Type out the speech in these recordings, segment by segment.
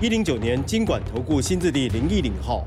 一零九年经管投顾新字第零一零号。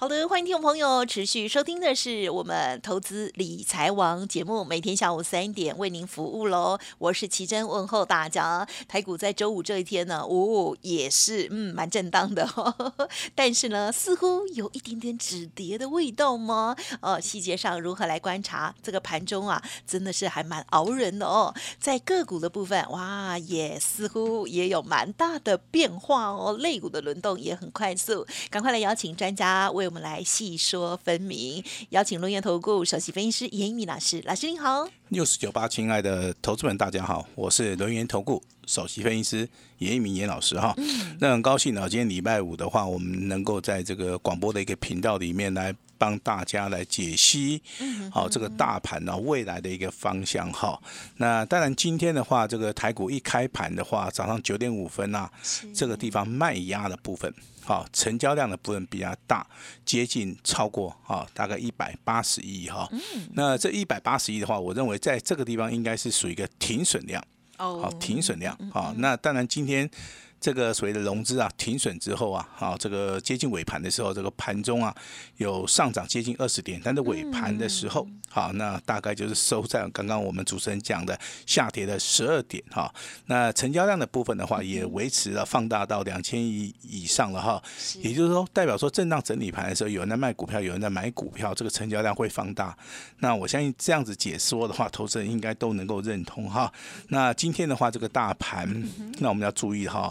好的，欢迎听众朋友持续收听的是我们投资理财王节目，每天下午三点为您服务喽。我是奇珍，问候大家。台股在周五这一天呢，哦，也是嗯蛮震荡的，但是呢，似乎有一点点止跌的味道吗？呃，细节上如何来观察这个盘中啊，真的是还蛮熬人的哦。在个股的部分，哇，也似乎也有蛮大的变化哦，类股的轮动也很快速。赶快来邀请专家为我们来细说分明，邀请龙岩投顾首席分析师严一鸣老师，老师您好。六十九八，亲爱的投资们，大家好，我是龙岩投顾首席分析师严一鸣严老师哈。那很高兴呢，今天礼拜五的话，我们能够在这个广播的一个频道里面来帮大家来解析，好这个大盘呢未来的一个方向哈。那当然今天的话，这个台股一开盘的话，早上九点五分啊，这个地方卖压的部分。好，成交量的部分比较大，接近超过啊，大概一百八十亿哈。那这一百八十亿的话，我认为在这个地方应该是属于一个停损量。哦，好，停损量。好，那当然今天。这个所谓的融资啊停损之后啊，好，这个接近尾盘的时候，这个盘中啊有上涨接近二十点，但是尾盘的时候，好，那大概就是收在刚刚我们主持人讲的下跌的十二点哈。那成交量的部分的话，也维持了放大到两千亿以上了哈。也就是说，代表说震荡整理盘的时候，有人在卖股票，有人在买股票，这个成交量会放大。那我相信这样子解说的话，投资人应该都能够认同哈。那今天的话，这个大盘，那我们要注意哈。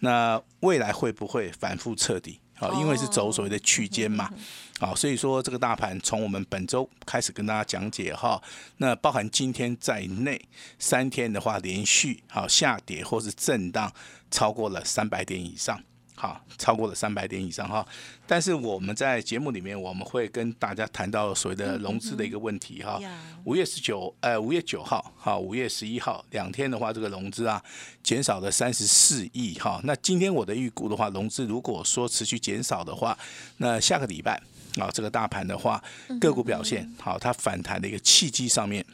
那未来会不会反复彻底？好，因为是走所谓的区间嘛，好，所以说这个大盘从我们本周开始跟大家讲解哈，那包含今天在内三天的话，连续好下跌或是震荡超过了三百点以上。好，超过了三百点以上哈，但是我们在节目里面我们会跟大家谈到所谓的融资的一个问题哈。五月十九，呃，五月九号，好，五月十一号两天的话，这个融资啊减少了三十四亿哈。那今天我的预估的话，融资如果说持续减少的话，那下个礼拜啊，这个大盘的话个股表现好，它反弹的一个契机上面，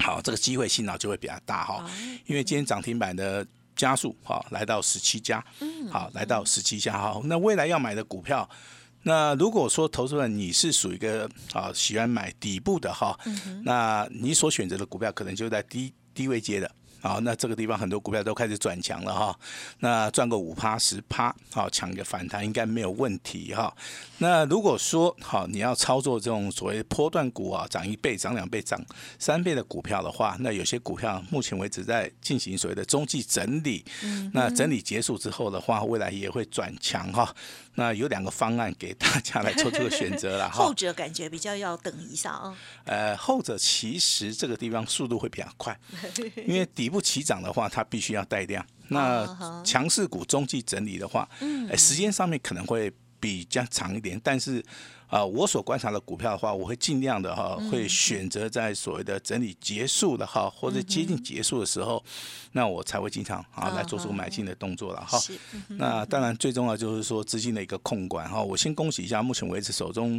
好，这个机会性呢就会比较大哈，因为今天涨停板的。加速好，来到十七家，好，来到十七家好。那未来要买的股票，那如果说投资人你是属于一个啊喜欢买底部的哈，那你所选择的股票可能就在低低位接的。好，那这个地方很多股票都开始转强了哈，那赚个五趴十趴，好抢个反弹应该没有问题哈。那如果说好你要操作这种所谓波段股啊，涨一倍、涨两倍、涨三倍的股票的话，那有些股票目前为止在进行所谓的中继整理，那整理结束之后的话，未来也会转强哈。那有两个方案给大家来做这个选择了 哈。后者感觉比较要等一下啊。呃，后者其实这个地方速度会比较快，因为底部起涨的话，它必须要带量。那强势股中继整理的话，嗯，时间上面可能会比较长一点，但是。啊，我所观察的股票的话，我会尽量的哈，会选择在所谓的整理结束的哈，或者接近结束的时候，那我才会经常啊来做出买进的动作了哈。那当然最重要就是说资金的一个控管哈。我先恭喜一下，目前为止手中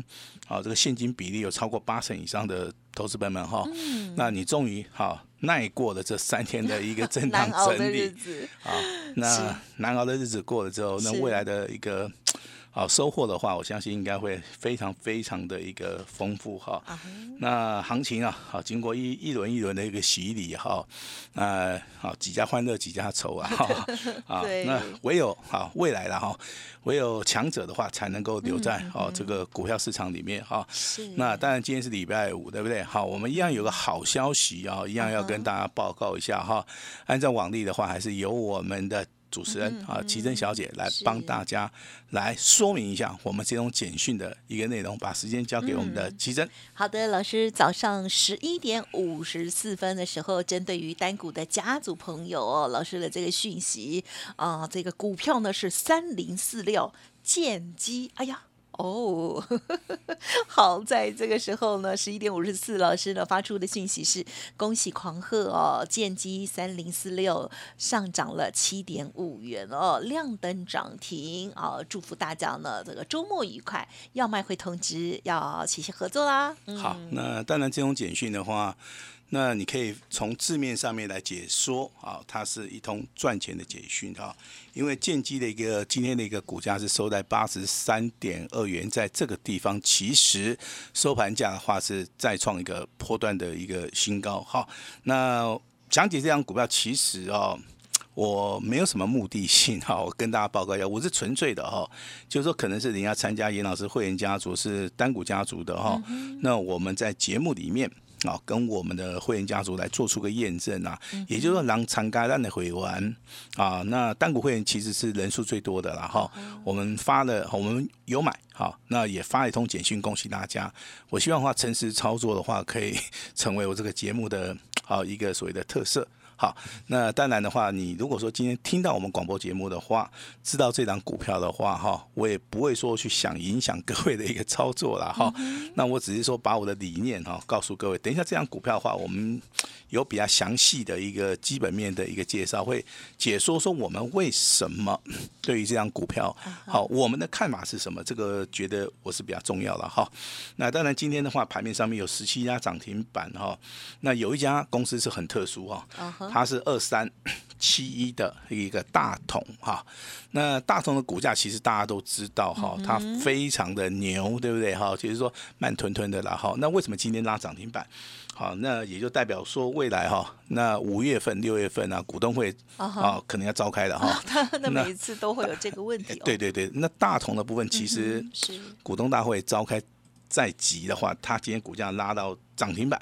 啊这个现金比例有超过八成以上的投资朋友们哈。那你终于哈耐过了这三天的一个震荡 整理啊，那难熬的日子过了之后，那未来的一个。好收获的话，我相信应该会非常非常的一个丰富哈。那行情啊，好经过一一轮一轮的一个洗礼哈，那好几家欢乐几家愁啊 哈。啊，那唯有好未来了哈，唯有强者的话才能够留在哦这个股票市场里面哈。那当然今天是礼拜五，对不对？好，我们一样有个好消息啊，一样要跟大家报告一下哈。按照往例的话，还是由我们的。主持人啊，奇珍小姐来帮大家来说明一下我们这种简讯的一个内容。把时间交给我们的奇珍。好的，老师，早上十一点五十四分的时候，针对于单股的家族朋友哦，老师的这个讯息啊、这个股票呢是三零四六建机，哎呀。哦，好，在这个时候呢，十一点五十四，老师呢发出的讯息是恭喜狂贺哦，剑机三零四六上涨了七点五元哦，亮灯涨停啊、祝福大家呢这个周末愉快。要卖会通知要齐心合作啦。嗯好，那当然这种简讯的话，那你可以从字面上面来解说啊，它是一通赚钱的简讯啊。因为建机的一个今天的一个股价是收在八十三点二元，在这个地方其实收盘价的话是再创一个波段的一个新高。好，那讲解这张股票其实哦。我没有什么目的性 哈，我跟大家报告一下，我是纯粹的哈，就是说可能是人家参加严老师会员家族是单股家族的哈，那我们在节目里面。啊，跟我们的会员家族来做出个验证啊，也就是说，狼藏嘎蛋的回完啊，那单股会员其实是人数最多的了哈。我们发了，我们有买好，那也发了一通简讯，恭喜大家。我希望的话，诚实操作的话，可以 成为我这个节目的好一个所谓的特色。好，那当然的话，你如果说今天听到我们广播节目的话，知道这档股票的话，哈，我也不会说去想影响各位的一个操作了，哈。那我只是说把我的理念哈告诉各位。等一下这档股票的话，我们有比较详细的一个基本面的一个介绍，会解说说我们为什么对于这张股票，好，我们的看法是什么？这个觉得我是比较重要的哈。那当然今天的话，盘面上面有十七家涨停板哈，那有一家公司是很特殊哈。它是二三七一的一个大同哈，那大同的股价其实大家都知道哈，它非常的牛，对不对哈？就是说慢吞吞的啦哈。那为什么今天拉涨停板？好，那也就代表说未来哈，那五月份、六月份啊，股东会啊可能要召开的哈。那每一次都会有这个问题、哦。对对对，那大同的部分其实股东大会召开在即的话，它今天股价拉到涨停板。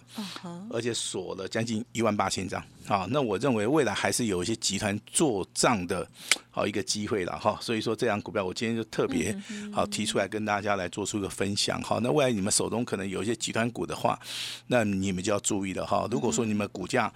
而且锁了将近一万八千张啊，那我认为未来还是有一些集团做账的好一个机会了哈，所以说这样股票我今天就特别好提出来跟大家来做出一个分享哈。那未来你们手中可能有一些集团股的话，那你们就要注意了哈。如果说你们股价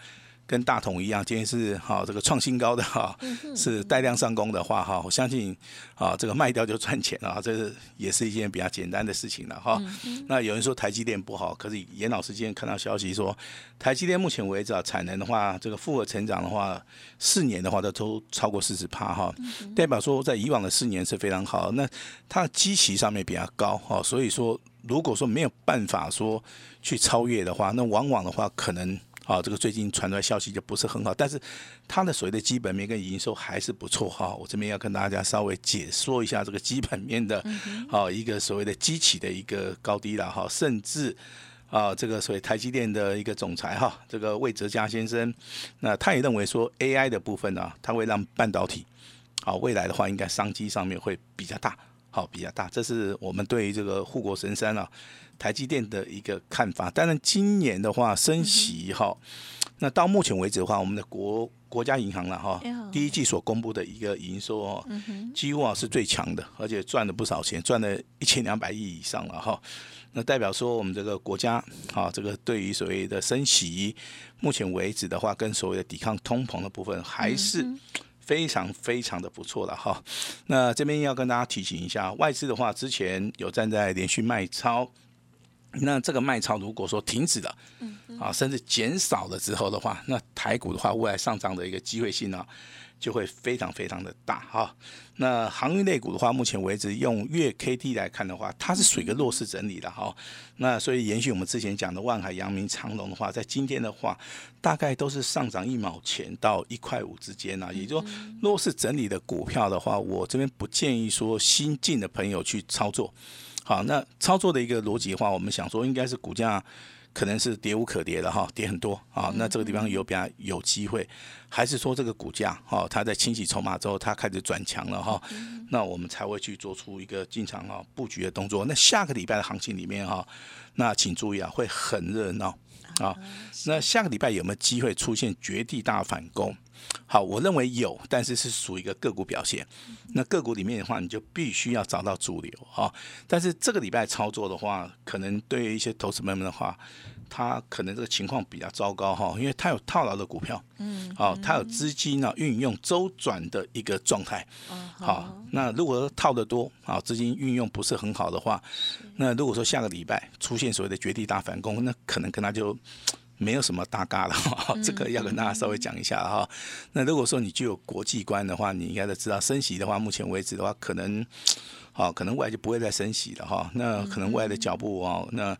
跟大同一样，今天是哈这个创新高的哈，是带量上攻的话哈，我相信啊这个卖掉就赚钱了，这是也是一件比较简单的事情了哈。那有人说台积电不好，可是严老师今天看到消息说，台积电目前为止啊产能的话，这个复合成长的话，四年的话都都超过四十趴哈，代表说在以往的四年是非常好。那它的基期上面比较高哈，所以说如果说没有办法说去超越的话，那往往的话可能。啊，这个最近传出来消息就不是很好，但是它的所谓的基本面跟营收还是不错哈。我这边要跟大家稍微解说一下这个基本面的，好、一个所谓的基企的一个高低了哈，甚至。啊，这个所谓台积电的一个总裁哈，这个魏哲嘉先生，那他也认为说 AI 的部分呢、它会让半导体，好未来的话应该商机上面会比较大，好比较大，这是我们对于这个护国神山啊台积电的一个看法。当然，今年的话升息哈，那到目前为止的话，我们的国国家银行了哈第一季所公布的一个营收哦，几乎啊是最强的，而且赚了不少钱，赚了一千两百亿以上了哈。那代表说我们这个国家啊，这个对于所谓的升息，目前为止的话，跟所谓的抵抗通膨的部分还是非常非常的不错了哈。那这边要跟大家提醒一下，外资的话之前有站在连续卖超。那这个卖超如果说停止了，啊，甚至减少了之后的话，那台股的话，未来上涨的一个机会性呢，就会非常非常的大哈。那航运类股的话，目前为止用月 K D 来看的话，它是属于一个弱势整理的哈。那所以延续我们之前讲的万海、阳明、长隆的话，在今天的话，大概都是上涨一毛钱到一块五之间啊。也就是说，弱势整理的股票的话，我这边不建议说新进的朋友去操作。好，那操作的一个逻辑的话，我们想说应该是股价可能是跌无可跌了哈，跌很多啊。那这个地方有比较有机会，还是说这个股价哈，它在清洗筹码之后，它开始转强了哈，那我们才会去做出一个进场啊布局的动作。那下个礼拜的行情里面哈，那请注意啊，会很热闹啊。那下个礼拜有没有机会出现绝地大反攻？好，我认为有，但是是属于一个个股表现。那个股里面的话，你就必须要找到主流啊。但是这个礼拜操作的话，可能对于一些投资朋友们的话。它可能这个情况比较糟糕哈，因为他有套牢的股票，嗯，好，他有资金呢运用周转的一个状态，好，那如果套的多，啊，资金运用不是很好的话，那如果说下个礼拜出现所谓的绝地大反攻，那可能跟他就 没有什么大嘎了，这个要跟大家稍微讲一下哈。那如果说你具有国际观的话，你应该都知道升息的话，目前为止的话，可能，好，可能未来就不会再升息了哈。那可能未来的脚步哦，那。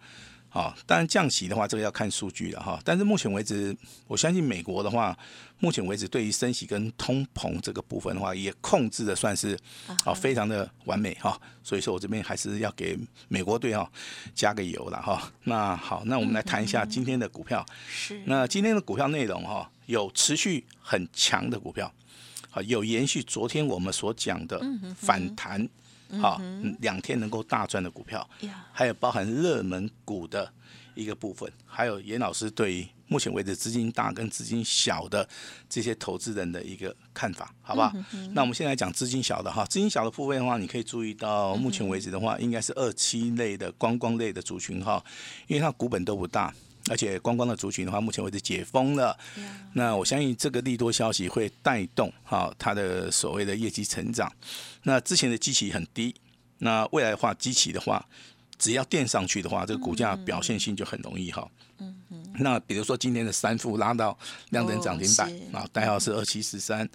啊，当然降息的话，这个要看数据了哈。但是目前为止，我相信美国的话，目前为止对于升息跟通膨这个部分的话，也控制的算是啊非常的完美哈。所以说我这边还是要给美国队哈加个油了哈。那好，那我们来谈一下今天的股票。是。那今天的股票内容哈，有持续很强的股票，好，有延续昨天我们所讲的反弹。好，两天能够大赚的股票，还有包含热门股的一个部分，还有严老师对于目前为止资金大跟资金小的这些投资人的一个看法，好不好？那我们现在讲资金小的哈，资金小的部分的话，你可以注意到目前为止的话，应该是二期类的观光类的族群哈，因为它股本都不大。而且观光的族群的话，目前为止解封了，那我相信这个利多消息会带动哈它的所谓的业绩成长。那之前的基期很低，那未来的话基期的话，只要垫上去的话，这个股价表现性就很容易哈。嗯嗯。那比如说今天的三富拉到亮灯涨停板啊，代号是二七四三。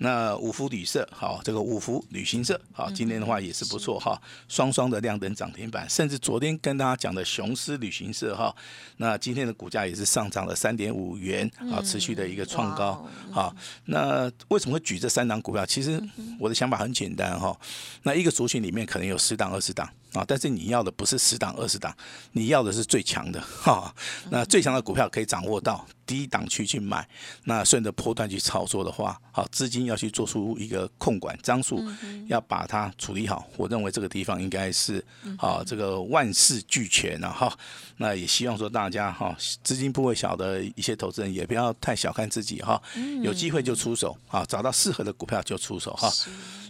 那五福旅社好，这个五福旅行社好，今天的话也是不错哈，双双的亮灯涨停板，甚至昨天跟大家讲的雄狮旅行社哈，那今天的股价也是上涨了三点五元啊，持续的一个创高好，那为什么会举这三档股票？其实我的想法很简单哈，那一个族群里面可能有十档二十档啊，但是你要的不是十档二十档，你要的是最强的哈，那最强的。股票可以掌握到低档区去买，那顺着波段去操作的话，好，资金要去做出一个控管张数，要把它处理好。我认为这个地方应该是啊，这个万事俱全了哈。那也希望说大家哈，资金部位小的一些投资人也不要太小看自己哈，有机会就出手啊，找到适合的股票就出手哈。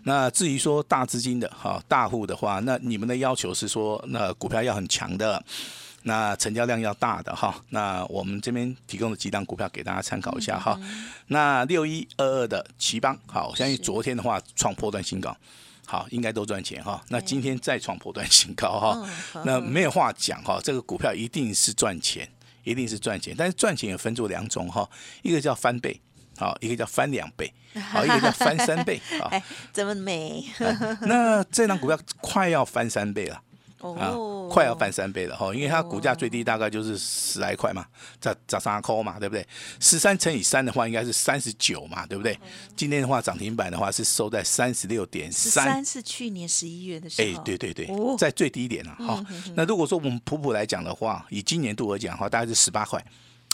那至于说大资金的哈大户的话，那你们的要求是说，那股票要很强的。那成交量要大的哈，那我们这边提供的几档股票给大家参考一下哈。那六一二二的奇邦，好，我相信昨天的话创破断新高，好，应该都赚钱哈。那今天再创破断新高哈，那没有话讲哈，这个股票一定是赚钱，一定是赚钱。但是赚钱也分作两种哈，一个叫翻倍，好，一个叫翻两倍，好，一个叫翻三倍啊。这么美？那这张股票快要翻三倍了。啊，快要翻三倍了哈，因为它股价最低大概就是十来块嘛，涨涨三块嘛，对不对？十三乘以三的话，应该是三十九嘛，对不对？今天的话，涨停板的话是收在三十六点三，三是去年十一月的时候，哎，对对对，在最低点了哈。那如果说我们普普来讲的话，以今年度而讲的话，大概是十八块。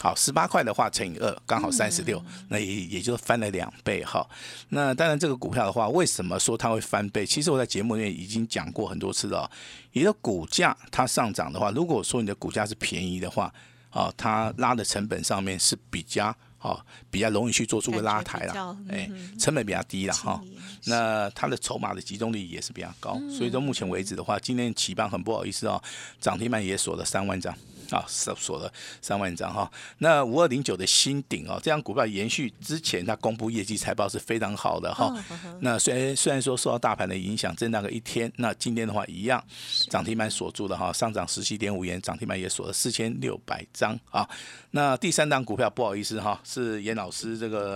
好，十八块的话乘以二，刚好三十六，那也也就翻了两倍哈。那当然，这个股票的话，为什么说它会翻倍？其实我在节目里面已经讲过很多次了。你的股价它上涨的话，如果说你的股价是便宜的话，啊，它拉的成本上面是比较好，比较容易去做出个拉抬了，哎，成本比较低了哈。那它的筹码的集中力也是比较高，所以说目前为止的话，今天起棒很不好意思哦，涨停板也锁了三万张。啊，锁锁了三万张哈。那五二零九的新顶哦，这张股票延续之前它公布业绩财报是非常好的哈。那虽然虽然说受到大盘的影响，震荡个一天，那今天的话一样涨停板锁住了哈，上涨十七点五元，涨停板也锁了四千六百张啊。那第三档股票不好意思哈，是严老师这个，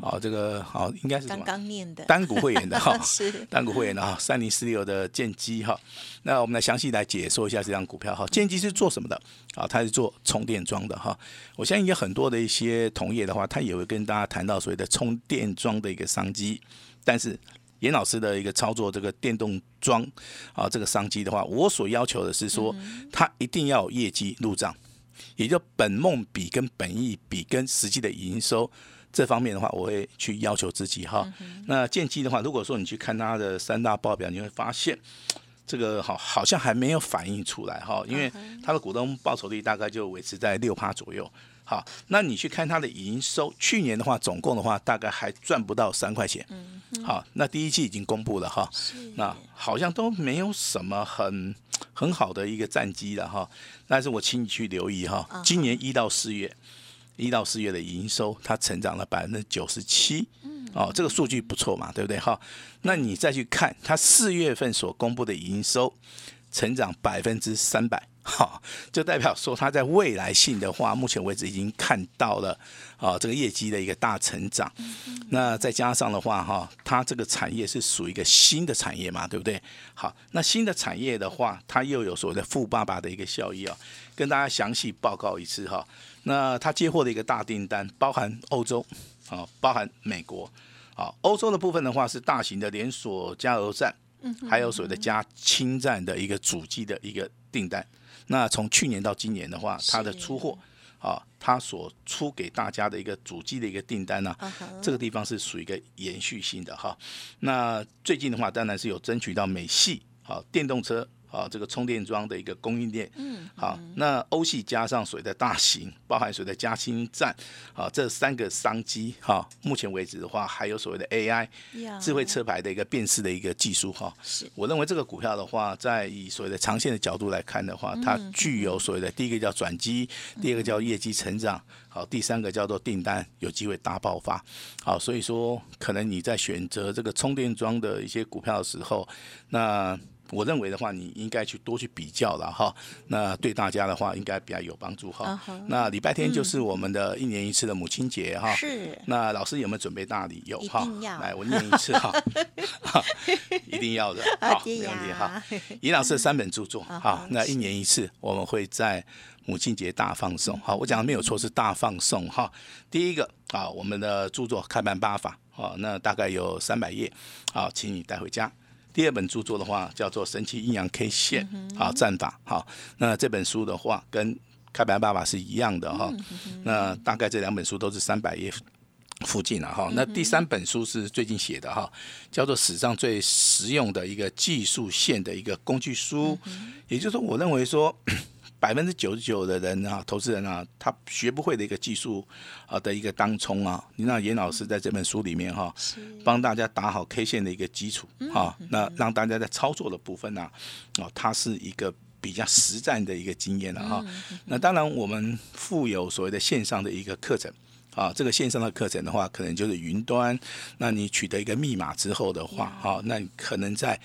啊这个好应该是刚刚念的单股会员的哈，是单股会员的哈，三零四六的剑机哈。那我们来详细来解说一下这张股票哈，剑机是做什么的？啊，它是做充电桩的哈。我相信有很多的一些同业的话，他也会跟大家谈到所谓的充电桩的一个商机。但是严老师的一个操作这个电动桩啊，这个商机的话，我所要求的是说，它一定要有业绩入账，也就本梦比跟本意比跟实际的营收这方面的话，我会去要求自己哈。那建机的话，如果说你去看它的三大报表，你会发现。这个好好像还没有反映出来哈，因为它的股东报酬率大概就维持在六趴左右。好，那你去看它的营收，去年的话总共的话大概还赚不到三块钱。好，那第一季已经公布了哈，那好像都没有什么很很好的一个战绩了哈。但是我请你去留意哈，今年一到四月，一到四月的营收它成长了百分之九十七。哦，这个数据不错嘛，对不对？哈，那你再去看它四月份所公布的营收，成长百分之三百，哈，就代表说它在未来性的话，目前为止已经看到了啊，这个业绩的一个大成长。那再加上的话，哈，它这个产业是属于一个新的产业嘛，对不对？好，那新的产业的话，它又有所谓的富爸爸的一个效益啊，跟大家详细报告一次哈。那它接获的一个大订单，包含欧洲。啊，包含美国，啊，欧洲的部分的话是大型的连锁加油站，嗯，还有所谓的加氢站的一个主机的一个订单。那从去年到今年的话，它的出货，啊，它所出给大家的一个主机的一个订单呢，这个地方是属于一个延续性的哈。那最近的话，当然是有争取到美系，啊，电动车。啊，这个充电桩的一个供应链，嗯，好，那欧系加上水的大型，包含水的加氢站，啊，这三个商机，哈，目前为止的话，还有所谓的 AI 智慧车牌的一个辨识的一个技术，哈，是，我认为这个股票的话，在以所谓的长线的角度来看的话，它具有所谓的第一个叫转机，第二个叫业绩成长，好，第三个叫做订单有机会大爆发，好，所以说可能你在选择这个充电桩的一些股票的时候，那。我认为的话，你应该去多去比较了哈。那对大家的话，应该比较有帮助哈。那礼拜天就是我们的一年一次的母亲节哈。是。那老师有没有准备大礼？有哈。来，我念一次 哈。一定要的。好，没问题哈。尹老师的三本著作好，那一年一次，我们会在母亲节大放送。好，我讲的没有错，是大放送哈。第一个啊，我们的著作《开盘八法》啊，那大概有三百页，好，请你带回家。第二本著作的话叫做《神奇阴阳 K 线》好战法好，那这本书的话跟开白爸爸是一样的哈，那大概这两本书都是三百页附近了哈。那第三本书是最近写的哈，叫做史上最实用的一个技术线的一个工具书，也就是说，我认为说。百分之九十九的人啊，投资人啊，他学不会的一个技术啊的一个当冲啊，你让严老师在这本书里面哈，帮大家打好 K 线的一个基础啊，那让大家在操作的部分呢，哦，它是一个比较实战的一个经验了哈。那当然，我们附有所谓的线上的一个课程。啊，这个线上的课程的话，可能就是云端。那你取得一个密码之后的话，好，那你可能在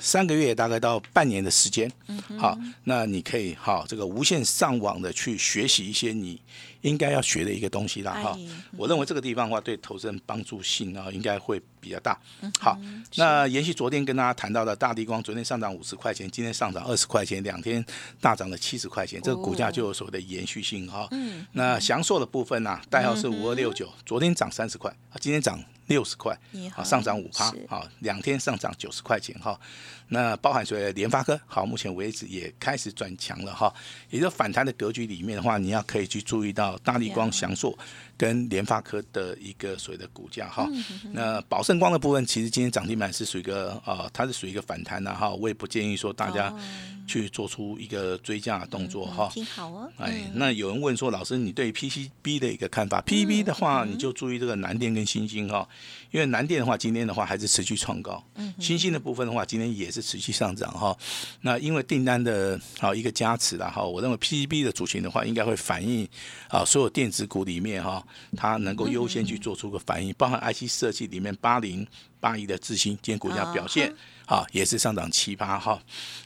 三个月大概到半年的时间，好，那你可以好这个无线上网的去学习一些你。应该要学的一个东西啦哈，我认为这个地方的话对投资人帮助性啊应该会比较大。好，那延续昨天跟大家谈到的大地光，昨天上涨五十块钱，今天上涨二十块钱，两天大涨了七十块钱，这个股价就有所谓的延续性哈。那祥硕的部分呢，代号是五二六九，昨天涨三十块，今天涨。六十块，好上涨五趴，好两天上涨九十块钱哈。那包含所谓的联发科，好目前为止也开始转强了哈。也就反弹的格局里面的话，你要可以去注意到大力光、翔硕跟联发科的一个所谓的股价哈。那宝盛光的部分，其实今天涨停板是属于一个啊，它是属于一个反弹的哈。我也不建议说大家去做出一个追加动作哈。挺好哦。哎，那有人问说，老师你对 PCB 的一个看法？PCB 的话，你就注意这个南电跟新兴哈。因为南电的话，今天的话还是持续创高，新兴的部分的话，今天也是持续上涨哈。那因为订单的啊一个加持了哈，我认为 PCB 的主群的话，应该会反映啊所有电子股里面哈，它能够优先去做出个反应，包含 IC 设计里面八零八一的智新，今天股价表现。啊，也是上涨七八哈。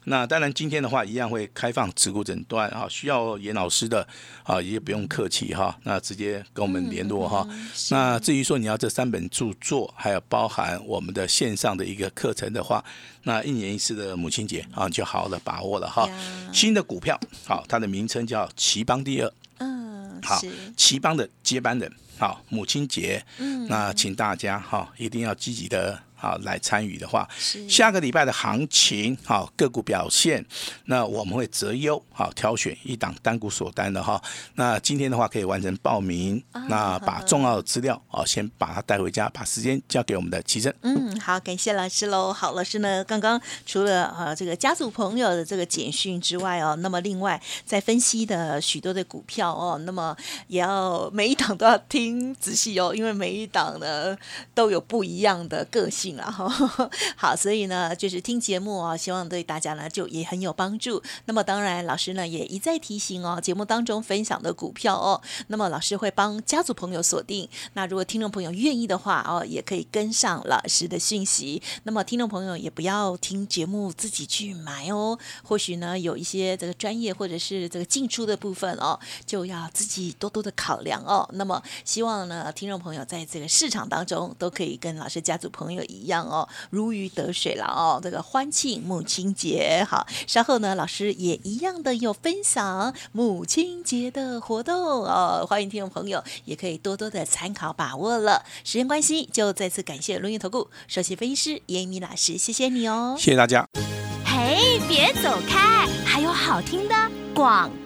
那当然，今天的话一样会开放持股诊断啊，需要严老师的啊，也不用客气哈，那直接跟我们联络哈。那至于说你要这三本著作，还有包含我们的线上的一个课程的话，那一年一次的母亲节啊，就好好的把握了哈。新的股票，好，它的名称叫奇邦第二，嗯，好，奇邦的接班人。好母亲节，嗯那请大家哈一定要积极的。好，来参与的话，是下个礼拜的行情，好个股表现，那我们会择优，好挑选一档单股锁单的哈。那今天的话可以完成报名，那把重要的资料哦先把它带回家，把时间交给我们的齐珍。嗯，好，感谢老师喽。好，老师呢，刚刚除了呃这个家族朋友的这个简讯之外哦，那么另外在分析的许多的股票哦，那么也要每一档都要听听仔细哦，因为每一档呢都有不一样的个性啦哈。好，所以呢，就是听节目哦，希望对大家呢就也很有帮助。那么当然，老师呢也一再提醒哦，节目当中分享的股票哦，那么老师会帮家族朋友锁定。那如果听众朋友愿意的话哦，也可以跟上老师的讯息。那么听众朋友也不要听节目自己去买哦，或许呢有一些这个专业或者是这个进出的部分哦，就要自己多多的考量哦。那么希望呢，听众朋友在这个市场当中都可以跟老师家族朋友一样哦，如鱼得水了哦。这个欢庆母亲节，好，稍后呢，老师也一样的有分享母亲节的活动哦，欢迎听众朋友也可以多多的参考把握了。时间关系，就再次感谢轮源投顾首席分析师严米老师，谢谢你哦。谢谢大家。嘿，别走开，还有好听的广告。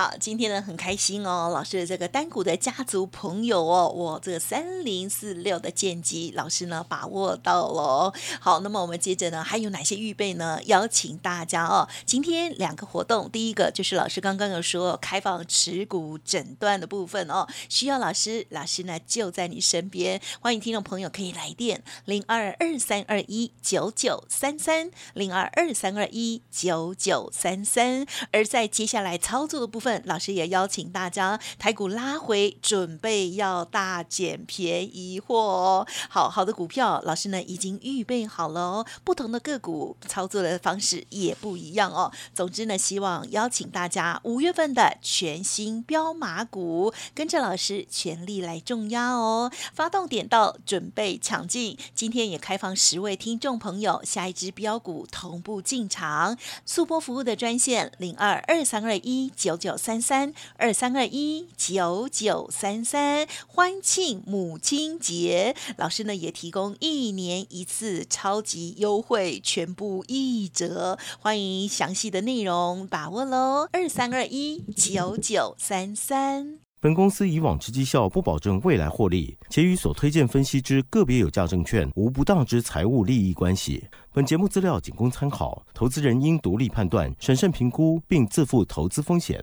好，今天呢很开心哦，老师的这个单股的家族朋友哦，我这三零四六的剑机老师呢把握到了哦。好，那么我们接着呢还有哪些预备呢？邀请大家哦，今天两个活动，第一个就是老师刚刚有说开放持股诊断的部分哦，需要老师，老师呢就在你身边，欢迎听众朋友可以来电零二二三二一九九三三零二二三二一九九三三，而在接下来操作的部分老师也邀请大家台股拉回，准备要大捡便宜货哦。好好的股票，老师呢已经预备好了哦。不同的个股操作的方式也不一样哦。总之呢，希望邀请大家五月份的全新标马股，跟着老师全力来重压哦。发动点到，准备抢进。今天也开放十位听众朋友，下一支标股同步进场。速播服务的专线零二二三二一九九三三二三二一九九三三，欢庆母亲节，老师呢也提供一年一次超级优惠，全部一折，欢迎详细的内容把握喽，二三二一九九三三。本公司以往之绩效不保证未来获利，且与所推荐分析之个别有价证券无不当之财务利益关系。本节目资料仅供参考，投资人应独立判断、审慎评估，并自负投资风险。